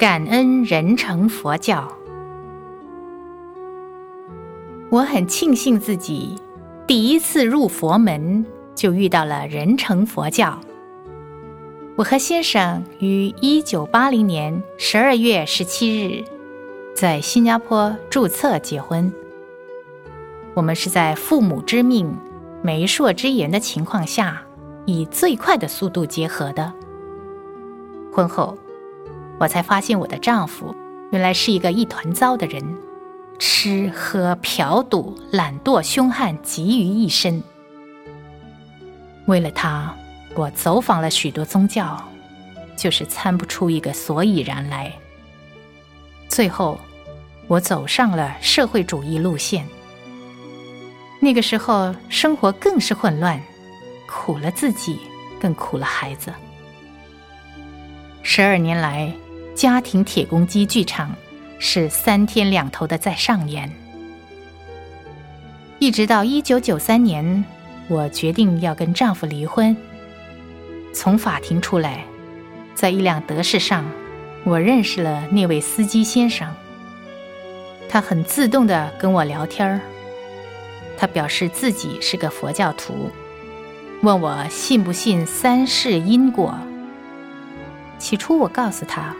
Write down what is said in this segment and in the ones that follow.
感恩人成佛教。我很庆幸自己第一次入佛门就遇到了人成佛教。我和先生于一九八零年十二月十七日在新加坡注册结婚。我们是在父母之命、媒妁之言的情况下，以最快的速度结合的。婚后，我才发现我的丈夫原来是一个一团糟的人，吃喝嫖赌、懒惰凶悍集于一身。为了他，我走访了许多宗教，就是参不出一个所以然来。最后，我走上了社会主义路线。那个时候，生活更是混乱，苦了自己，更苦了孩子。十二年来，家庭铁公鸡剧场是三天两头的在上演。一直到一九九三年，我决定要跟丈夫离婚。从法庭出来，在一辆德士上，我认识了那位司机先生。他很自动的跟我聊天儿。他表示自己是个佛教徒，问我信不信三世因果。起初我告诉他，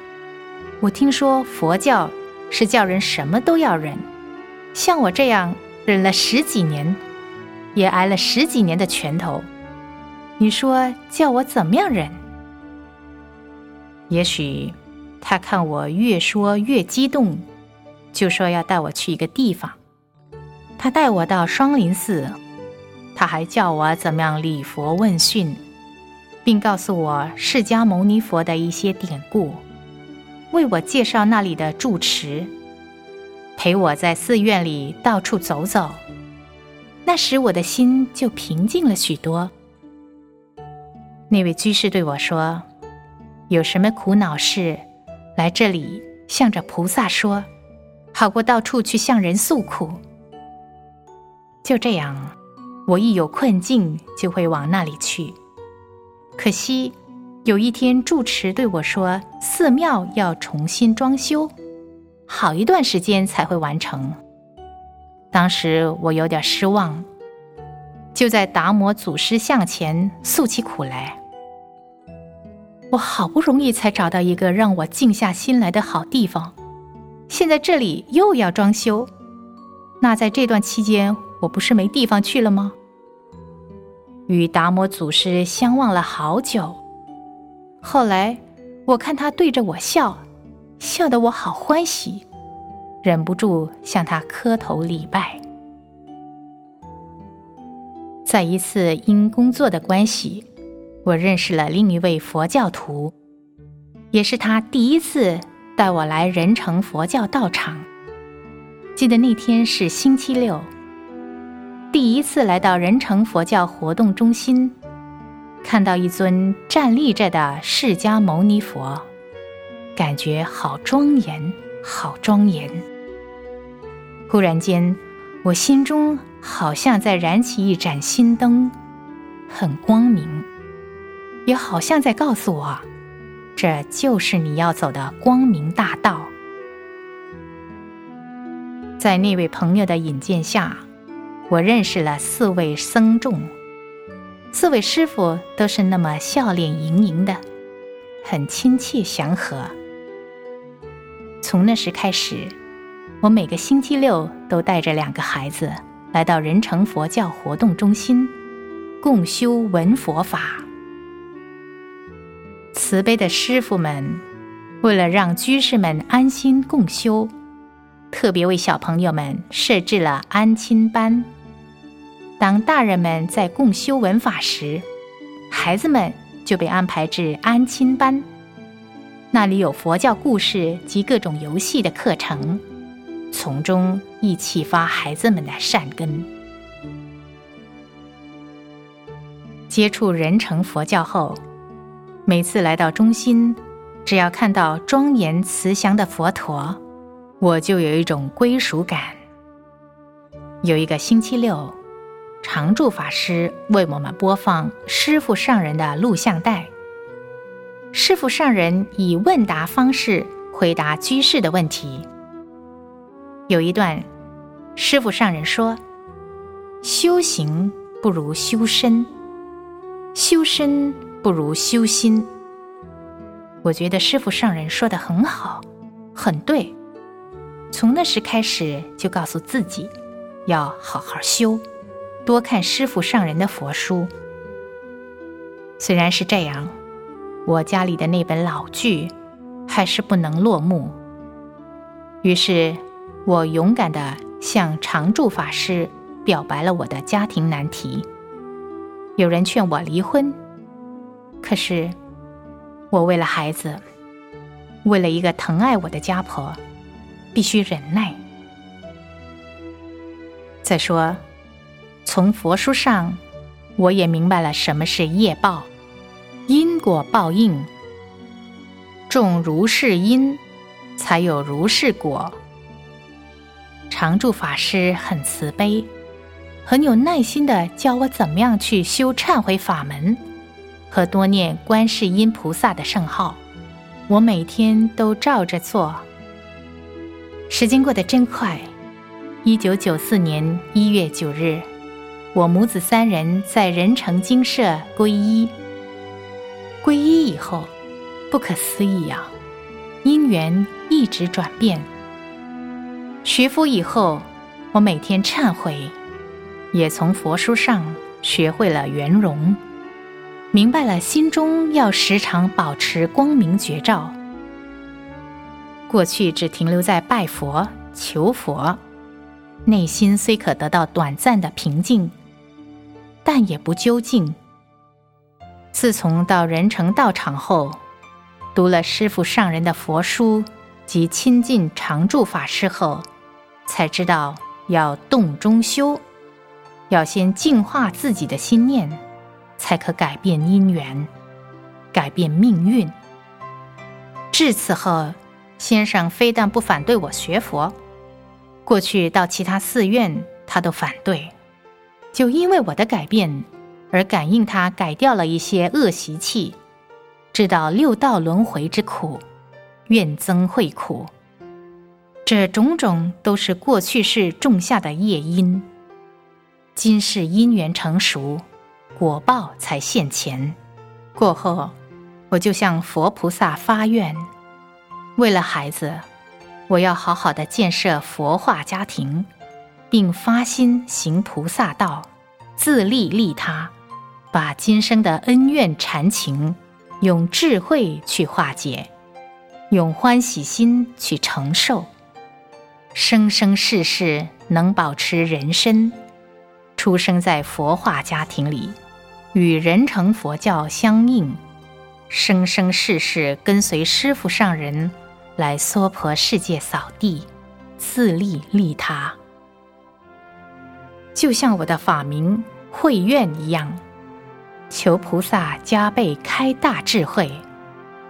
我听说佛教是叫人什么都要忍，像我这样忍了十几年，也挨了十几年的拳头，你说叫我怎么样忍？也许他看我越说越激动，就说要带我去一个地方。他带我到双林寺，他还教我怎么样礼佛问讯，并告诉我释迦牟尼佛的一些典故，为我介绍那里的住持，陪我在寺院里到处走走。那时我的心就平静了许多。那位居士对我说：“有什么苦恼事，来这里向着菩萨说，好过到处去向人诉苦。”就这样，我一有困境就会往那里去。可惜有一天，住持对我说：“寺庙要重新装修，好一段时间才会完成。”当时我有点失望，就在达摩祖师像前诉起苦来。我好不容易才找到一个让我静下心来的好地方，现在这里又要装修，那在这段期间。我不是没地方去了吗？与达摩祖师相望了好久，后来我看他对着我笑，笑得我好欢喜，忍不住向他磕头礼拜。在一次因工作的关系，我认识了另一位佛教徒，也是他第一次带我来仁成佛教道场。记得那天是星期六。第一次来到仁成佛教活动中心，看到一尊站立着的释迦牟尼佛，感觉好庄严，好庄严。忽然间，我心中好像在燃起一盏心灯，很光明，也好像在告诉我，这就是你要走的光明大道。在那位朋友的引荐下。我认识了四位僧众，四位师傅都是那么笑脸盈盈的，很亲切祥和。从那时开始，我每个星期六都带着两个孩子来到仁成佛教活动中心共修闻佛法。慈悲的师傅们为了让居士们安心共修，特别为小朋友们设置了安亲班。当大人们在共修文法时，孩子们就被安排至安亲班，那里有佛教故事及各种游戏的课程，从中亦启发孩子们的善根。接触人成佛教后，每次来到中心，只要看到庄严慈祥的佛陀，我就有一种归属感。有一个星期六。常住法师为我们播放师父上人的录像带。师父上人以问答方式回答居士的问题。有一段，师傅上人说：“修行不如修身，修身不如修心。”我觉得师傅上人说的很好，很对。从那时开始，就告诉自己要好好修，多看师傅上人的佛书。虽然是这样，我家里的那本老剧还是不能落幕。于是，我勇敢的向常住法师表白了我的家庭难题。有人劝我离婚，可是我为了孩子，为了一个疼爱我的家婆。必须忍耐。再说，从佛书上，我也明白了什么是业报，因果报应。种如是因，才有如是果。常住法师很慈悲，很有耐心的教我怎么样去修忏悔法门，和多念观世音菩萨的圣号。我每天都照着做。时间过得真快，一九九四年一月九日，我母子三人在仁成精舍皈依。皈依以后，不可思议呀，因缘一直转变。学佛以后，我每天忏悔，也从佛书上学会了圆融，明白了心中要时常保持光明觉照。过去只停留在拜佛求佛，内心虽可得到短暂的平静，但也不究竟。自从到仁成道场后，读了师父上人的佛书及亲近常住法师后，才知道要动中修，要先净化自己的心念，才可改变因缘，改变命运。至此后。先生非但不反对我学佛，过去到其他寺院他都反对，就因为我的改变而感应他改掉了一些恶习气，知道六道轮回之苦，愿增慧苦。这种种都是过去世种下的业因，今世因缘成熟，果报才现前。过后，我就向佛菩萨发愿。为了孩子，我要好好的建设佛化家庭，并发心行菩萨道，自利利他，把今生的恩怨缠情用智慧去化解，用欢喜心去承受，生生世世能保持人身，出生在佛化家庭里，与人成佛教相应，生生世世跟随师父上人。来娑婆世界扫地，自利利他，就像我的法名慧愿一样，求菩萨加倍开大智慧，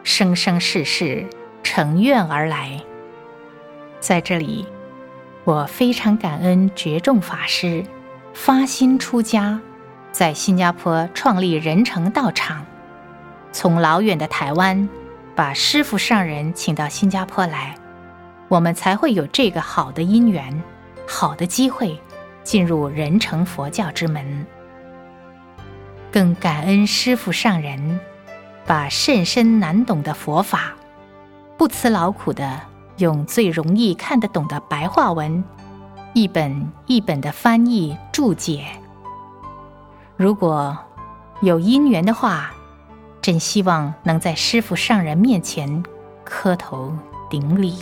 生生世世成愿而来。在这里，我非常感恩觉众法师发心出家，在新加坡创立仁成道场，从老远的台湾。把师傅上人请到新加坡来，我们才会有这个好的因缘、好的机会进入人成佛教之门。更感恩师傅上人，把甚深难懂的佛法，不辞劳苦的用最容易看得懂的白话文，一本一本的翻译注解。如果有因缘的话。真希望能在师傅上人面前磕头顶礼。